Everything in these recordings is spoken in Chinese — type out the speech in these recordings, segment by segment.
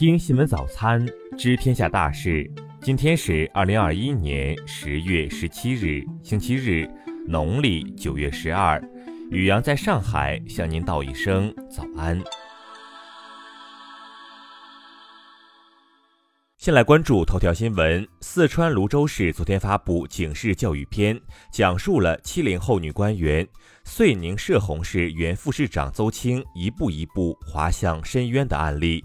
听新闻早餐，知天下大事。今天是二零二一年十月十七日，星期日，农历九月十二。雨阳在上海向您道一声早安。先来关注头条新闻：四川泸州市昨天发布警示教育片，讲述了七零后女官员遂宁涉洪市原副市长邹青一步一步滑向深渊的案例。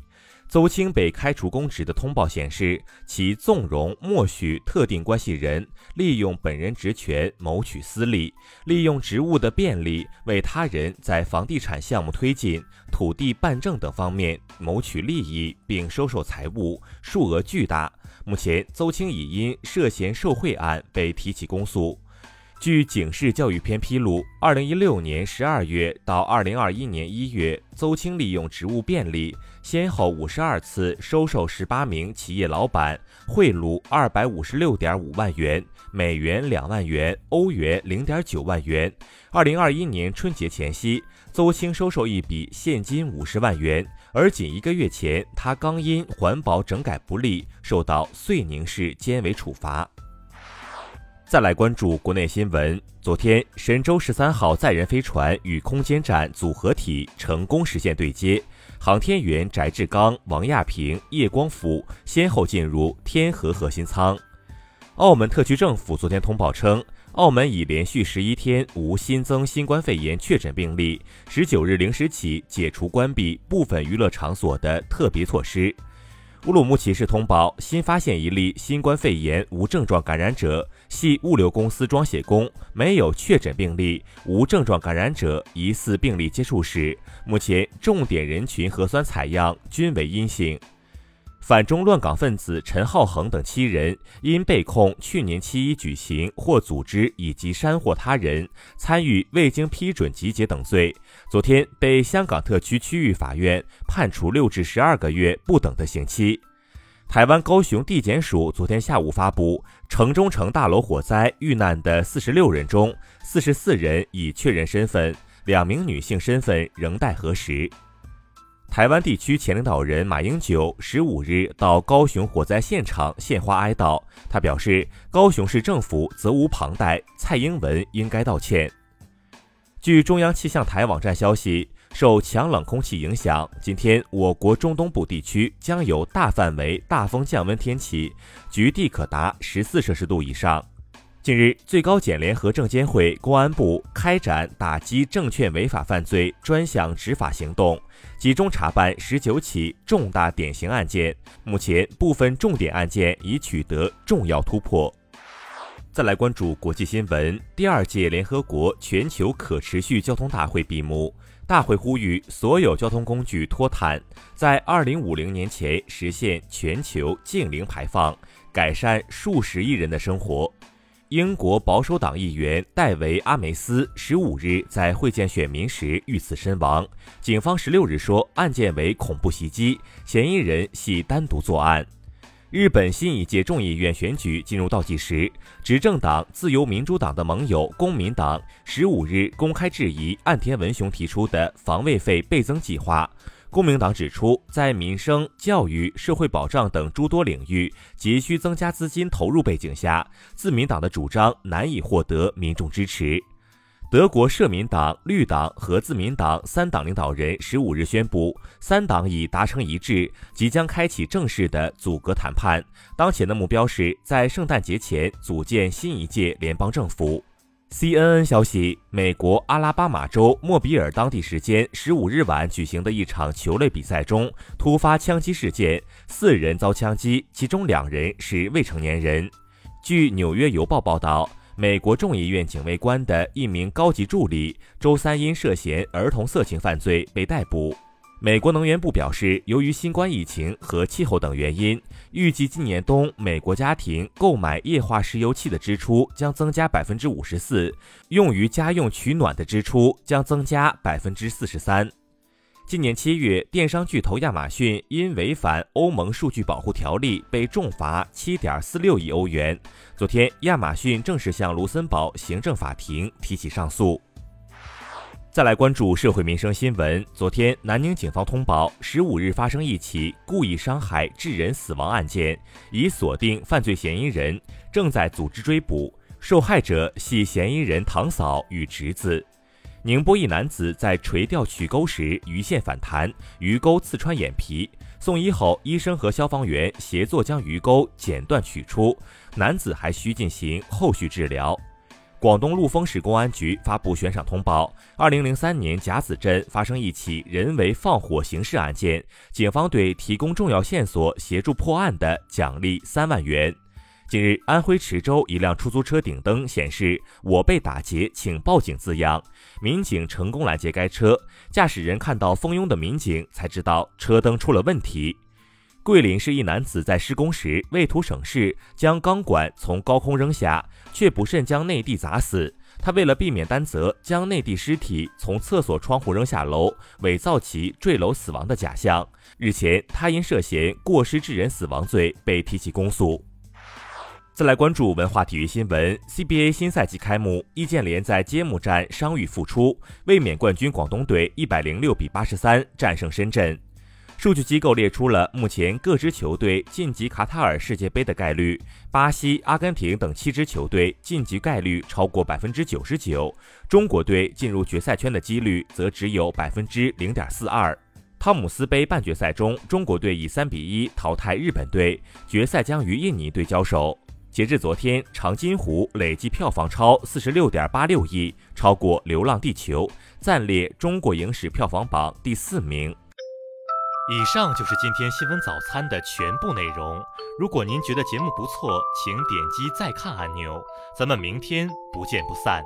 邹青被开除公职的通报显示，其纵容、默许特定关系人利用本人职权谋取私利，利用职务的便利为他人在房地产项目推进、土地办证等方面谋取利益，并收受财物，数额巨大。目前，邹青已因涉嫌受贿案被提起公诉。据警示教育片披露，二零一六年十二月到二零二一年一月，邹青利用职务便利，先后五十二次收受十八名企业老板贿赂二百五十六点五万元（美元两万元，欧元零点九万元）。二零二一年春节前夕，邹青收受一笔现金五十万元，而仅一个月前，他刚因环保整改不力，受到遂宁市监委处罚。再来关注国内新闻。昨天，神舟十三号载人飞船与空间站组合体成功实现对接，航天员翟志刚、王亚平、叶光富先后进入天河核心舱。澳门特区政府昨天通报称，澳门已连续十一天无新增新冠肺炎确诊病例，十九日零时起解除关闭部分娱乐场所的特别措施。乌鲁木齐市通报新发现一例新冠肺炎无症状感染者，系物流公司装卸工，没有确诊病例，无症状感染者疑似病例接触史，目前重点人群核酸采样均为阴性。反中乱港分子陈浩恒等七人因被控去年七一举行或组织以及煽惑他人参与未经批准集结等罪，昨天被香港特区区域法院判处六至十二个月不等的刑期。台湾高雄地检署昨天下午发布，城中城大楼火灾遇难的四十六人中，四十四人已确认身份，两名女性身份仍待核实。台湾地区前领导人马英九十五日到高雄火灾现场献花哀悼。他表示，高雄市政府责无旁贷，蔡英文应该道歉。据中央气象台网站消息，受强冷空气影响，今天我国中东部地区将有大范围大风降温天气，局地可达十四摄氏度以上。近日，最高检联合证监会、公安部开展打击证券违法犯罪专项执法行动，集中查办十九起重大典型案件。目前，部分重点案件已取得重要突破。再来关注国际新闻，第二届联合国全球可持续交通大会闭幕，大会呼吁所有交通工具脱碳，在二零五零年前实现全球净零排放，改善数十亿人的生活。英国保守党议员戴维·阿梅斯十五日在会见选民时遇刺身亡。警方十六日说，案件为恐怖袭击，嫌疑人系单独作案。日本新一届众议院选举进入倒计时，执政党自由民主党的盟友公民党十五日公开质疑岸田文雄提出的防卫费倍增计划。公民党指出，在民生、教育、社会保障等诸多领域急需增加资金投入背景下，自民党的主张难以获得民众支持。德国社民党、绿党和自民党三党领导人十五日宣布，三党已达成一致，即将开启正式的组阁谈判。当前的目标是在圣诞节前组建新一届联邦政府。CNN 消息，美国阿拉巴马州莫比尔当地时间十五日晚举行的一场球类比赛中突发枪击事件，四人遭枪击，其中两人是未成年人。据《纽约邮报》报道，美国众议院警卫官的一名高级助理周三因涉嫌儿童色情犯罪被逮捕。美国能源部表示，由于新冠疫情和气候等原因，预计今年冬美国家庭购买液化石油气的支出将增加百分之五十四，用于家用取暖的支出将增加百分之四十三。今年七月，电商巨头亚马逊因违反欧盟数据保护条例被重罚七点四六亿欧元。昨天，亚马逊正式向卢森堡行政法庭提起上诉。再来关注社会民生新闻。昨天，南宁警方通报，十五日发生一起故意伤害致人死亡案件，已锁定犯罪嫌疑人，正在组织追捕。受害者系嫌疑人堂嫂与侄子。宁波一男子在垂钓取钩时鱼线反弹，鱼钩刺穿眼皮，送医后，医生和消防员协作将鱼钩剪断取出，男子还需进行后续治疗。广东陆丰市公安局发布悬赏通报：二零零三年甲子镇发生一起人为放火刑事案件，警方对提供重要线索协助破案的奖励三万元。近日，安徽池州一辆出租车顶灯显示“我被打劫，请报警”字样，民警成功拦截该车，驾驶人看到蜂拥的民警才知道车灯出了问题。桂林市一男子在施工时为图省事，将钢管从高空扔下，却不慎将内地砸死。他为了避免担责，将内地尸体从厕所窗户扔下楼，伪造其坠楼死亡的假象。日前，他因涉嫌过失致人死亡罪被提起公诉。再来关注文化体育新闻，CBA 新赛季开幕，易建联在揭幕战伤愈复出，卫冕冠军广东队一百零六比八十三战胜深圳。数据机构列出了目前各支球队晋级卡塔尔世界杯的概率，巴西、阿根廷等七支球队晋级概率超过百分之九十九，中国队进入决赛圈的几率则只有百分之零点四二。汤姆斯杯半决赛中，中国队以三比一淘汰日本队，决赛将与印尼队交手。截至昨天，《长津湖》累计票房超四十六点八六亿，超过《流浪地球》，暂列中国影史票房榜第四名。以上就是今天新闻早餐的全部内容。如果您觉得节目不错，请点击再看按钮。咱们明天不见不散。